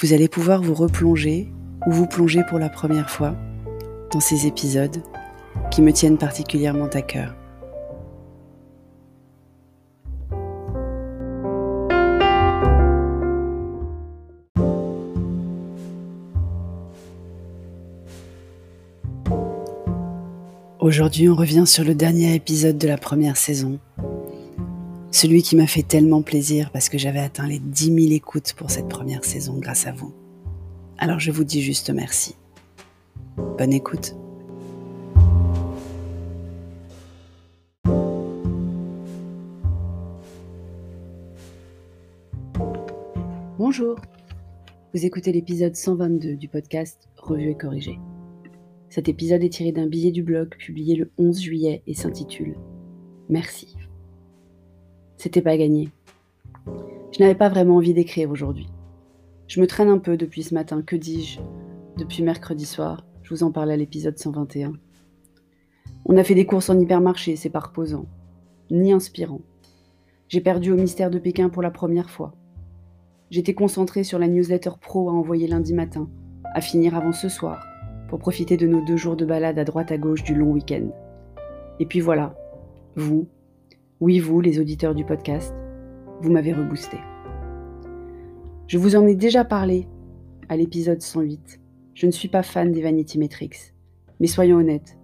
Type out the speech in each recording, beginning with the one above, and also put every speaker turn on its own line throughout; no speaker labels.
vous allez pouvoir vous replonger ou vous plonger pour la première fois dans ces épisodes qui me tiennent particulièrement à cœur. Aujourd'hui, on revient sur le dernier épisode de la première saison. Celui qui m'a fait tellement plaisir parce que j'avais atteint les 10 000 écoutes pour cette première saison grâce à vous. Alors je vous dis juste merci. Bonne écoute. Bonjour. Vous écoutez l'épisode 122 du podcast Revue et corrigé. Cet épisode est tiré d'un billet du blog publié le 11 juillet et s'intitule Merci. C'était pas gagné. Je n'avais pas vraiment envie d'écrire aujourd'hui. Je me traîne un peu depuis ce matin, que dis-je Depuis mercredi soir, je vous en parle à l'épisode 121. On a fait des courses en hypermarché, c'est pas reposant, ni inspirant. J'ai perdu au mystère de Pékin pour la première fois. J'étais concentrée sur la newsletter pro à envoyer lundi matin, à finir avant ce soir, pour profiter de nos deux jours de balade à droite à gauche du long week-end. Et puis voilà, vous, oui, vous, les auditeurs du podcast, vous m'avez reboosté. Je vous en ai déjà parlé à l'épisode 108. Je ne suis pas fan des Vanity Metrics. Mais soyons honnêtes,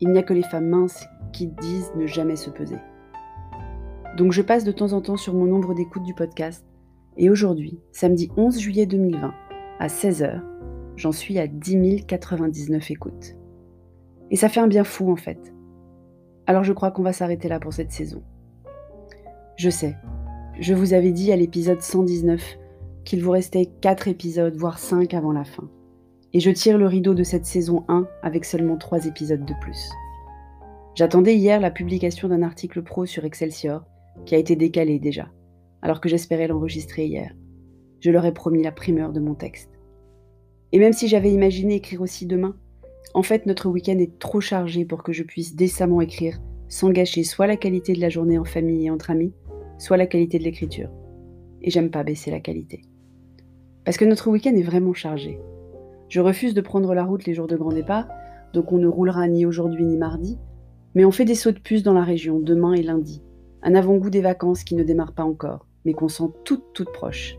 il n'y a que les femmes minces qui disent ne jamais se peser. Donc je passe de temps en temps sur mon nombre d'écoutes du podcast. Et aujourd'hui, samedi 11 juillet 2020, à 16h, j'en suis à 10 099 écoutes. Et ça fait un bien fou en fait. Alors je crois qu'on va s'arrêter là pour cette saison. Je sais, je vous avais dit à l'épisode 119 qu'il vous restait 4 épisodes, voire 5 avant la fin. Et je tire le rideau de cette saison 1 avec seulement 3 épisodes de plus. J'attendais hier la publication d'un article pro sur Excelsior, qui a été décalé déjà, alors que j'espérais l'enregistrer hier. Je leur ai promis la primeur de mon texte. Et même si j'avais imaginé écrire aussi demain, en fait notre week-end est trop chargé pour que je puisse décemment écrire sans gâcher soit la qualité de la journée en famille et entre amis, soit la qualité de l'écriture. Et j'aime pas baisser la qualité. Parce que notre week-end est vraiment chargé. Je refuse de prendre la route les jours de grand départ, donc on ne roulera ni aujourd'hui ni mardi, mais on fait des sauts de puce dans la région demain et lundi. Un avant-goût des vacances qui ne démarrent pas encore, mais qu'on sent toutes toutes proches.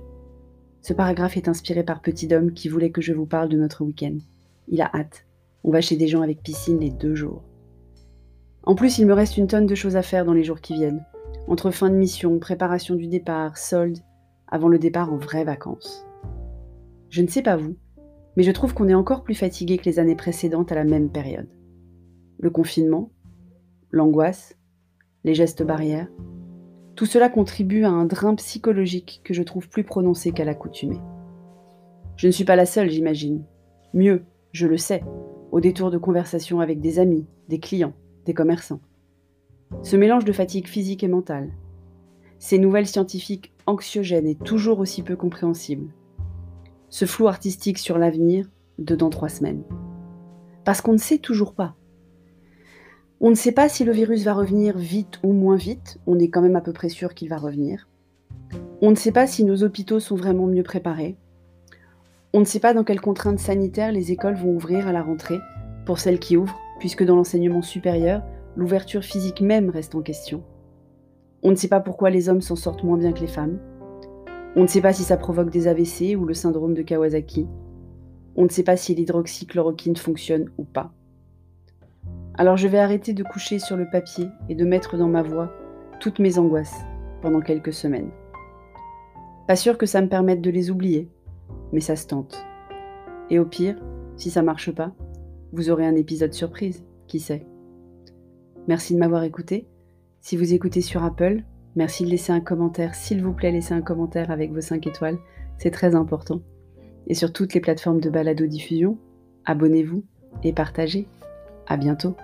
Ce paragraphe est inspiré par Petit Dom qui voulait que je vous parle de notre week-end. Il a hâte. On va chez des gens avec piscine les deux jours. En plus, il me reste une tonne de choses à faire dans les jours qui viennent entre fin de mission, préparation du départ, solde, avant le départ en vraies vacances. Je ne sais pas vous, mais je trouve qu'on est encore plus fatigué que les années précédentes à la même période. Le confinement, l'angoisse, les gestes barrières, tout cela contribue à un drain psychologique que je trouve plus prononcé qu'à l'accoutumée. Je ne suis pas la seule, j'imagine. Mieux, je le sais, au détour de conversations avec des amis, des clients, des commerçants. Ce mélange de fatigue physique et mentale, ces nouvelles scientifiques anxiogènes et toujours aussi peu compréhensibles, ce flou artistique sur l'avenir de dans trois semaines. Parce qu'on ne sait toujours pas. On ne sait pas si le virus va revenir vite ou moins vite, on est quand même à peu près sûr qu'il va revenir. On ne sait pas si nos hôpitaux sont vraiment mieux préparés. On ne sait pas dans quelles contraintes sanitaires les écoles vont ouvrir à la rentrée, pour celles qui ouvrent, puisque dans l'enseignement supérieur, l'ouverture physique même reste en question. On ne sait pas pourquoi les hommes s'en sortent moins bien que les femmes. On ne sait pas si ça provoque des AVC ou le syndrome de Kawasaki. On ne sait pas si l'hydroxychloroquine fonctionne ou pas. Alors je vais arrêter de coucher sur le papier et de mettre dans ma voix toutes mes angoisses pendant quelques semaines. Pas sûr que ça me permette de les oublier, mais ça se tente. Et au pire, si ça marche pas, vous aurez un épisode surprise, qui sait? Merci de m'avoir écouté. Si vous écoutez sur Apple, merci de laisser un commentaire. S'il vous plaît, laissez un commentaire avec vos 5 étoiles. c'est très important. Et sur toutes les plateformes de balado-diffusion, abonnez-vous et partagez. À bientôt.